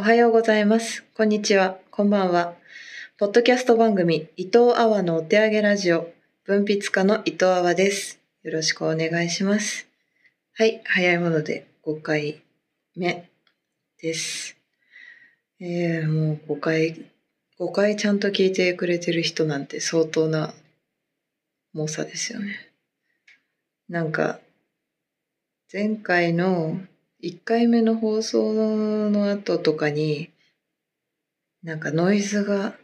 おはようございます。こんにちは。こんばんは。ポッドキャスト番組、伊藤阿波のお手上げラジオ、文筆家の伊藤阿波です。よろしくお願いします。はい、早いもので5回目です。えー、もう5回、5回ちゃんと聞いてくれてる人なんて相当な猛者ですよね。なんか、前回の1回目の放送の後とかに、なんかノイズが、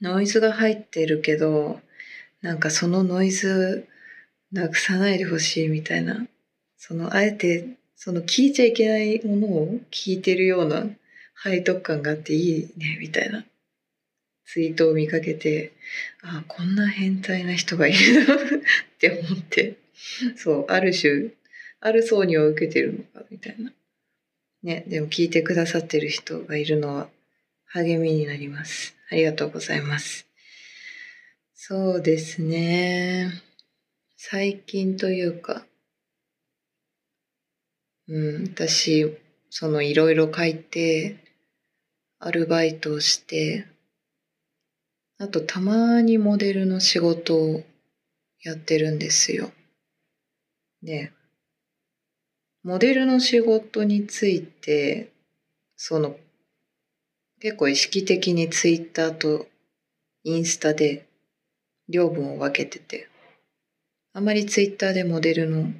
ノイズが入ってるけど、なんかそのノイズなくさないでほしいみたいな、そのあえて、その聞いちゃいけないものを聞いてるような背徳感があっていいね、みたいな。ツイートを見かけて、ああこんな変態な人がいるのって思って、そう、ある種、ある層には受けてるのかみたいな。ね、でも聞いてくださってる人がいるのは励みになります。ありがとうございます。そうですね。最近というか、うん、私、そのいろいろ書いて、アルバイトをして、あとたまにモデルの仕事をやってるんですよ。で、モデルの仕事について、その、結構意識的にツイッターとインスタで両分を分けてて、あまりツイッターでモデルの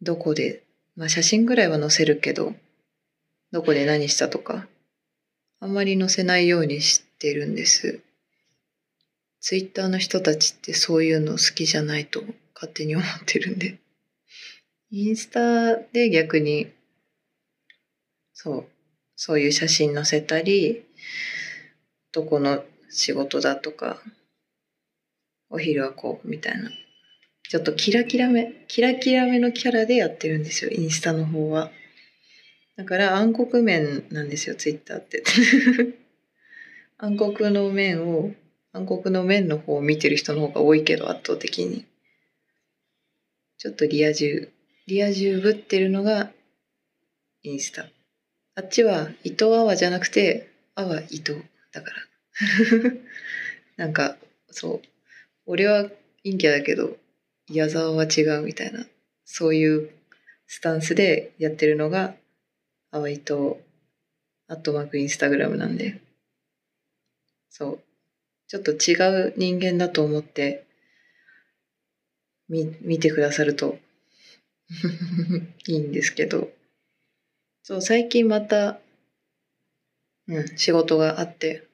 どこで、まあ写真ぐらいは載せるけど、どこで何したとか、あんまり載せないようにしてるんです。ツイッターの人たちってそういうの好きじゃないと勝手に思ってるんで。インスタで逆に、そう、そういう写真載せたり、どこの仕事だとか、お昼はこう、みたいな。ちょっとキラキラめ、キラキラめのキャラでやってるんですよ、インスタの方は。だから暗黒面なんですよ、ツイッターって。暗黒の面を、暗黒の面の方を見てる人の方が多いけど、圧倒的に。ちょっとリア充リア充ぶってるのがインスタ。あっちは伊藤アワじゃなくて、アワ伊藤だから。なんか、そう。俺は陰キャだけど、矢沢は違うみたいな、そういうスタンスでやってるのが、アワ伊藤、アットマークインスタグラムなんで。そう。ちょっと違う人間だと思って、み、見てくださると いいんですけど、そう、最近また、うん、仕事があって、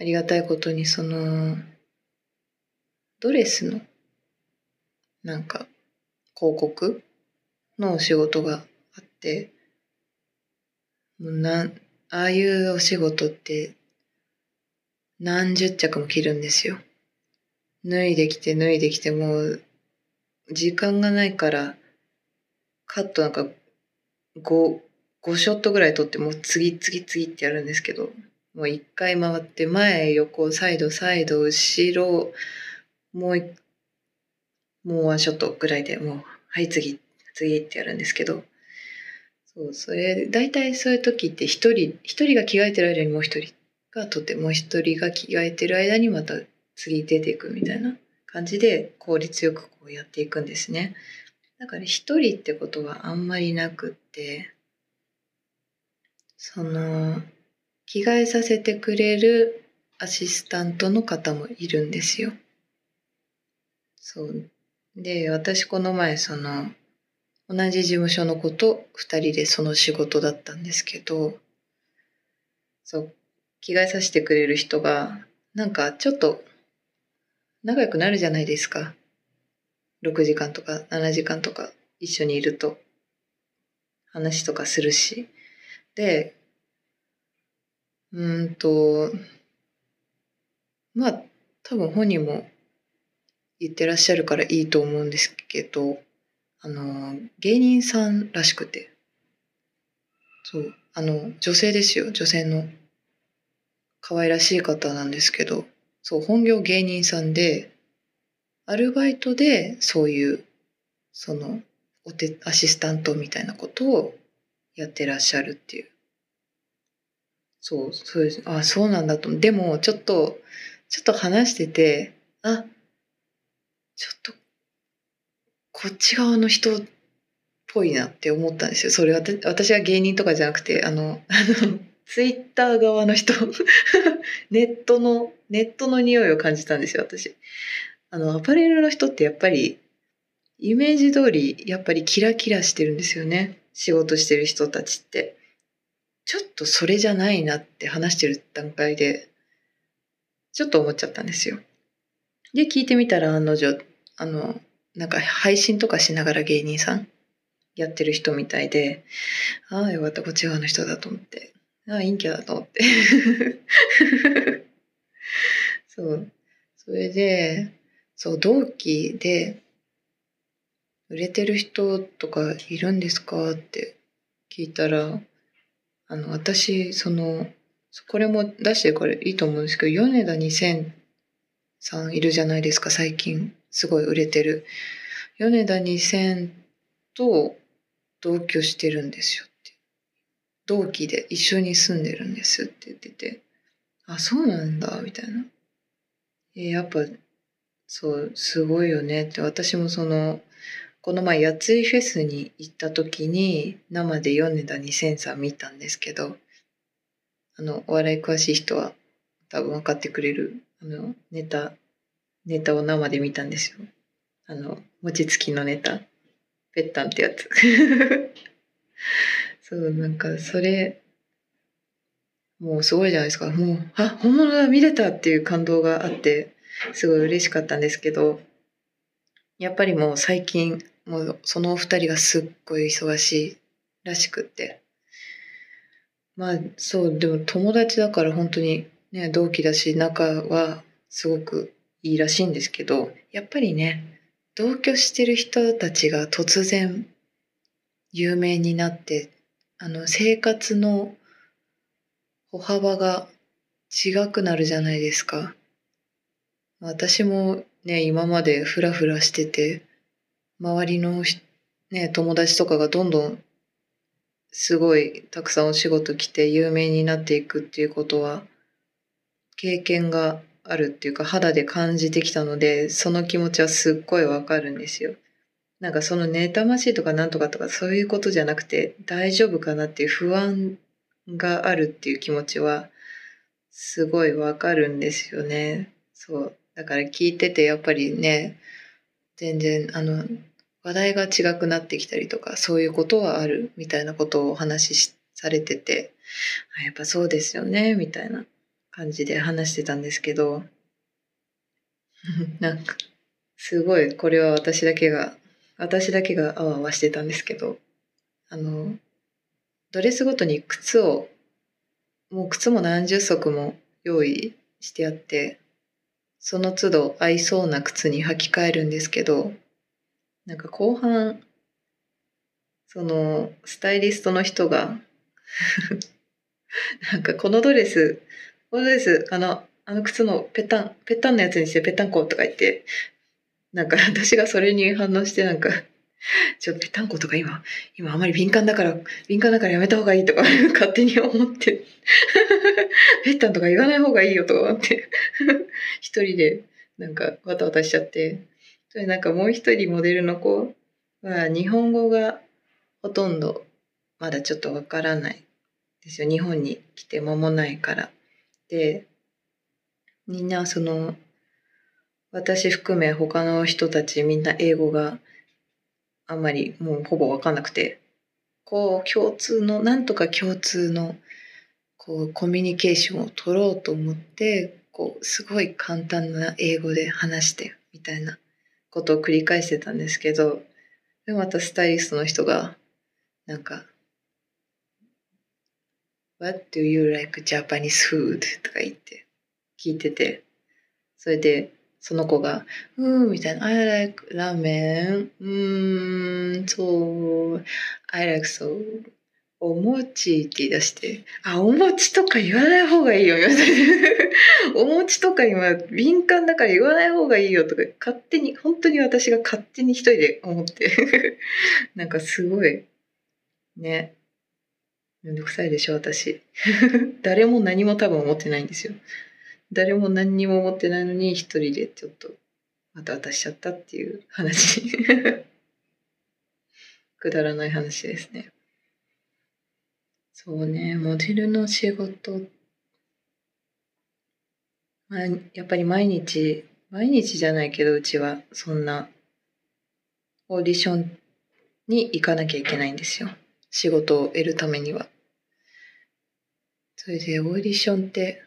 ありがたいことにその、ドレスの、なんか、広告のお仕事があって、もうなん、ああいうお仕事って、何十着も着るんですよ。脱いできて脱いできてもう、時間がないから、カットなんか5、5ショットぐらい撮ってもう次次次ってやるんですけど、もう一回回って前、横、サイド、サイド、後ろ、もうい、もうワンショットぐらいでもう、はい次、次ってやるんですけど、そう、それ、大体そういう時って一人、一人が着替えてる間にもう一人が撮って、もう一人が着替えてる間にまた次出ていくみたいな感じで効率よくこうやっていくんですね。だから一人ってことはあんまりなくって、その、着替えさせてくれるアシスタントの方もいるんですよ。そう。で、私この前その、同じ事務所の子と二人でその仕事だったんですけど、そう、着替えさせてくれる人が、なんかちょっと仲良くなるじゃないですか。6時間とか7時間とか一緒にいると話とかするし。で、うんと、まあ多分本人も言ってらっしゃるからいいと思うんですけど、あの、芸人さんらしくて。そう、あの、女性ですよ、女性の可愛らしい方なんですけど、そう、本業芸人さんで、アルバイトでそういう、その、お手、アシスタントみたいなことをやってらっしゃるっていうそう、そうです。あ、そうなんだと。でも、ちょっと、ちょっと話してて、あ、ちょっと、こっち側の人っぽいなって思ったんですよ。それ私私は芸人とかじゃなくて、あの、あの、ツイッター側の人、ネットの、ネットの匂いを感じたんですよ、私。あの、アパレルの人ってやっぱり、イメージ通り、やっぱりキラキラしてるんですよね。仕事してる人たちって。ちょっとそれじゃないなって話してる段階で、ちょっと思っちゃったんですよ。で、聞いてみたら案の定、あの、なんか配信とかしながら芸人さんやってる人みたいで、ああ、よかった、こっち側の人だと思って。ああ、陰キャだと思って。そう。それで、そう、同期で、売れてる人とかいるんですかって聞いたら、あの、私、その、これも出してこれいいと思うんですけど、米田2000さんいるじゃないですか、最近。すごい売れてる。米田2000と同居してるんですよって。同期で一緒に住んでるんですって言ってて、あ、そうなんだ、みたいな。えやっぱ、そう、すごいよねって、私もその、この前、やついフェスに行った時に、生で米田2000さん見たんですけど、あの、お笑い詳しい人は多分分かってくれる、あの、ネタ、ネタを生で見たんですよ。あの、餅つきのネタ。ぺったんってやつ。そう、なんか、それ、もうすごいじゃないですか。もう、あ、本物だ、見れたっていう感動があって、すごい嬉しかったんですけど、やっぱりもう最近、もうそのお二人がすっごい忙しいらしくって。まあそうでも友達だから本当にね同期だし仲はすごくいいらしいんですけどやっぱりね同居してる人たちが突然有名になってあの生活の歩幅が違くなるじゃないですか。私もね今までフラフラしてて周りのね、友達とかがどんどんすごいたくさんお仕事来て有名になっていくっていうことは経験があるっていうか肌で感じてきたのでその気持ちはすっごいわかるんですよ。なんかその妬ましいとかなんとかとかそういうことじゃなくて大丈夫かなっていう不安があるっていう気持ちはすごいわかるんですよね。そう。だから聞いててやっぱりね、全然あの話題が違くなってきたりとかそういうことはあるみたいなことをお話しされててやっぱそうですよねみたいな感じで話してたんですけど なんかすごいこれは私だけが私だけがあわあわしてたんですけどあのドレスごとに靴をもう靴も何十足も用意してあってその都度合いそうな靴に履き替えるんですけど、なんか後半、そのスタイリストの人が なんかこのドレス、このドレス、あの、あの靴のペタン、ペタンのやつにしてペタンコとか言って、なんか私がそれに反応してなんか ちょっとぺったんことか今、今あまり敏感だから、敏感だからやめた方がいいとか 勝手に思って ぺったんとか言わない方がいいよとか思って一人でなんかわたわたしちゃって、それなんかもう一人モデルの子は日本語がほとんどまだちょっとわからないですよ。日本に来て間もないから。で、みんなその、私含め他の人たちみんな英語があんまりもうほぼ分かんなくてこう共通のなんとか共通のこうコミュニケーションを取ろうと思ってこうすごい簡単な英語で話してみたいなことを繰り返してたんですけどでまたスタイリストの人がなんか「What do you like Japanese food?」とか言って聞いててそれでその子が、うーん、みたいな、I like ラーメン、うーん、そう、I like so, お餅って言い出して、あ、お餅とか言わない方がいいよ、みたいな。お餅とか今敏感だから言わない方がいいよとか、勝手に、本当に私が勝手に一人で思って、なんかすごい、ね、めんどくさいでしょ、私。誰も何も多分思ってないんですよ。誰も何にも思ってないのに一人でちょっとまた渡しちゃったっていう話。くだらない話ですね。そうね、モデルの仕事、まあ、やっぱり毎日、毎日じゃないけど、うちはそんなオーディションに行かなきゃいけないんですよ。仕事を得るためには。それでオーディションって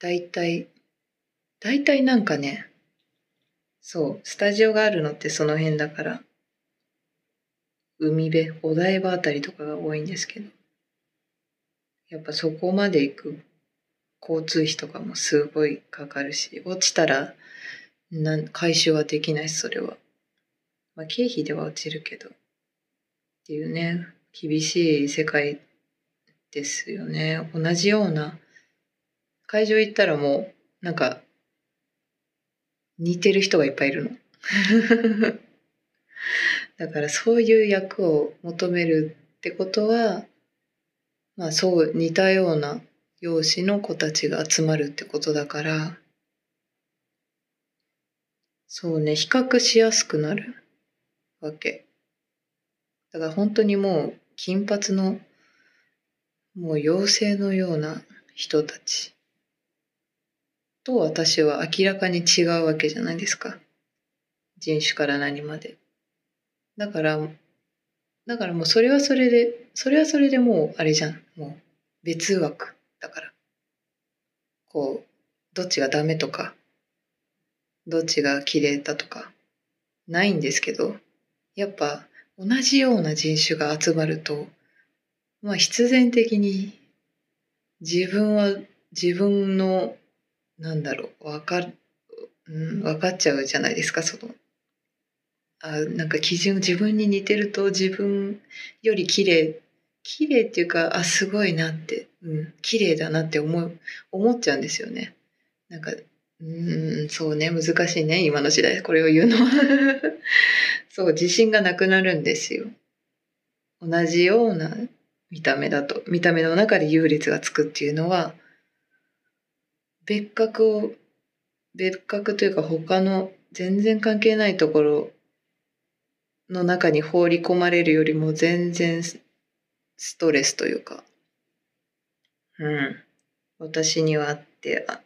大体、大体なんかね、そう、スタジオがあるのってその辺だから、海辺、お台場あたりとかが多いんですけど、やっぱそこまで行く交通費とかもすごいかかるし、落ちたらなん回収はできないし、それは。まあ、経費では落ちるけど、っていうね、厳しい世界ですよね。同じような、会場行ったらもう、なんか、似てる人がいっぱいいるの。だからそういう役を求めるってことは、まあそう似たような容姿の子たちが集まるってことだから、そうね、比較しやすくなるわけ。だから本当にもう金髪のもう妖精のような人たちと私は明らかに違うわけじゃないですか。人種から何まで。だから、だからもうそれはそれで、それはそれでもうあれじゃん。もう別枠だから。こう、どっちがダメとか、どっちが綺麗だとか、ないんですけど、やっぱ同じような人種が集まると、まあ必然的に自分は自分のなんだろう、わか、うん、分かっちゃうじゃないですか、その。あなんか基準自分に似てると自分より綺麗綺麗っていうかあすごいなってうん綺麗だなって思う思っちゃうんですよね。なんかうんそうね難しいね今の時代これを言うのは。そう自信がなくなるんですよ。同じような見た目だと見た目の中で優劣がつくっていうのは別格を、別格というか他の全然関係ないところの中に放り込まれるよりも全然ストレスというか、うん。私にはあってあ、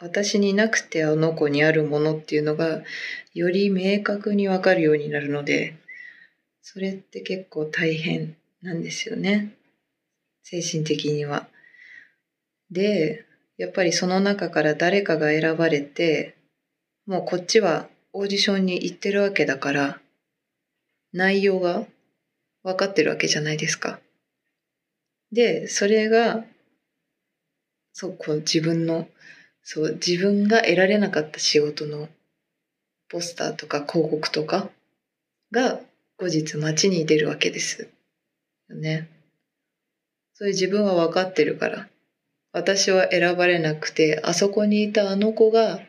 私になくてあの子にあるものっていうのがより明確にわかるようになるので、それって結構大変なんですよね。精神的には。で、やっぱりその中から誰かが選ばれて、もうこっちはオーディションに行ってるわけだから、内容が分かってるわけじゃないですか。で、それが、そう、こう自分の、そう、自分が得られなかった仕事のポスターとか広告とかが後日街に出るわけですよね。そういう自分は分かってるから。私は選ばれなくて、あそこにいたあの子が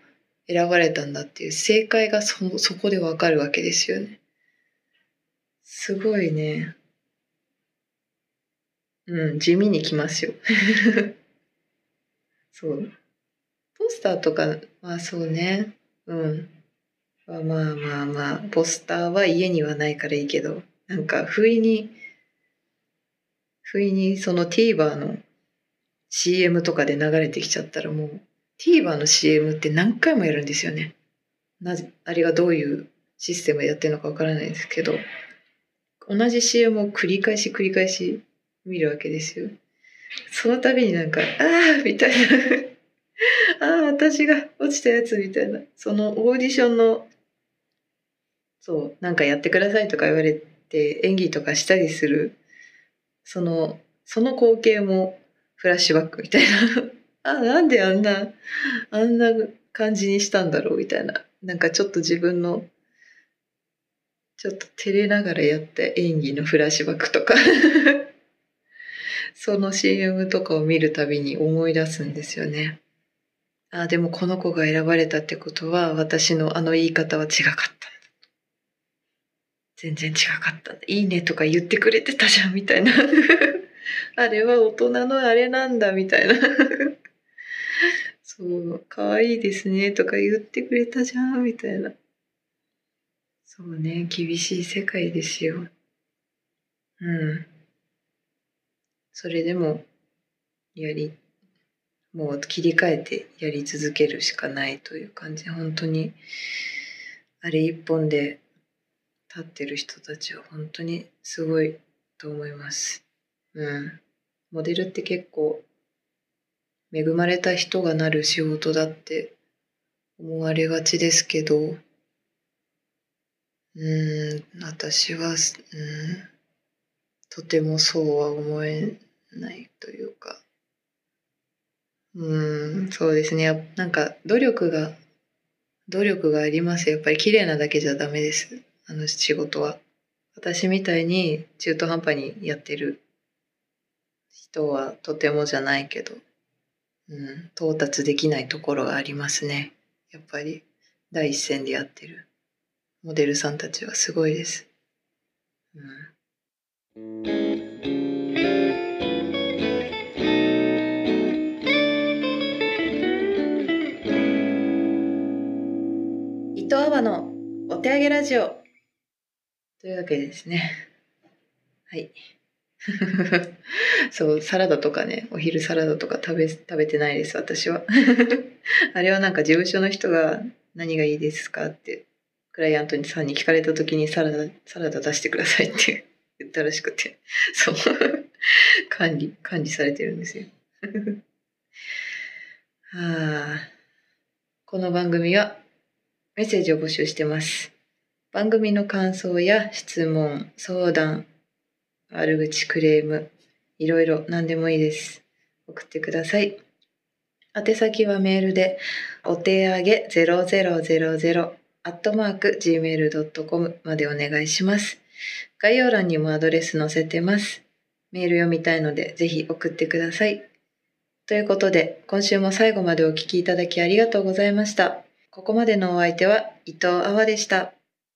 選ばれたんだっていう正解がそそこでわかるわけですよね。すごいね。うん、地味にきますよ。そう。ポスターとか、まあそうね。うん。まあまあまあまあ、ポスターは家にはないからいいけど、なんか不意に、不意にその TVer の CM とかで流れてきちゃったらもう TVer の CM って何回もやるんですよね。なぜ、あれがどういうシステムやってるのかわからないですけど、同じ CM を繰り返し繰り返し見るわけですよ。その度になんか、ああみたいな ああ、私が落ちたやつみたいな。そのオーディションの、そう、なんかやってくださいとか言われて演技とかしたりする、その、その光景もフラッシュバックみたいな あ、なんであんな、あんな感じにしたんだろうみたいな。なんかちょっと自分の、ちょっと照れながらやった演技のフラッシュバックとか その CM とかを見るたびに思い出すんですよね。あ、でもこの子が選ばれたってことは、私のあの言い方は違かった。全然違かった。いいねとか言ってくれてたじゃん、みたいな あれは大人のあれなんだみたいな。そう可愛いですねとか言ってくれたじゃんみたいな。そうね厳しい世界ですよ。うん。それでもやりもう切り替えてやり続けるしかないという感じ。本当にあれ一本で立ってる人たちは本当にすごいと思います。うん。モデルって結構恵まれた人がなる仕事だって思われがちですけどうん。私はうん。とてもそうは思えないというか。うんそうですね。なんか努力が努力があります。やっぱり綺麗なだけじゃダメです。あの仕事は。私みたいに中途半端にやってる人はとてもじゃないけどうん、到達できないところがありますね。やっぱり第一線でやってるモデルさんたちはすごいです。うん、伊藤阿波のお手上げラジオというわけですね。はい。そう、サラダとかね、お昼サラダとか食べ、食べてないです、私は。あれはなんか事務所の人が何がいいですかって、クライアントさんに聞かれた時にサラダ、サラダ出してくださいって 言ったらしくて、そう、管理、管理されてるんですよ。はあ、この番組はメッセージを募集してます。番組の感想や質問、相談、悪口、クレーム、いろいろ何でもいいです。送ってください。宛先はメールで、お手上げ0000アットマーク gmail.com までお願いします。概要欄にもアドレス載せてます。メール読みたいのでぜひ送ってください。ということで、今週も最後までお聴きいただきありがとうございました。ここまでのお相手は伊藤阿波でした。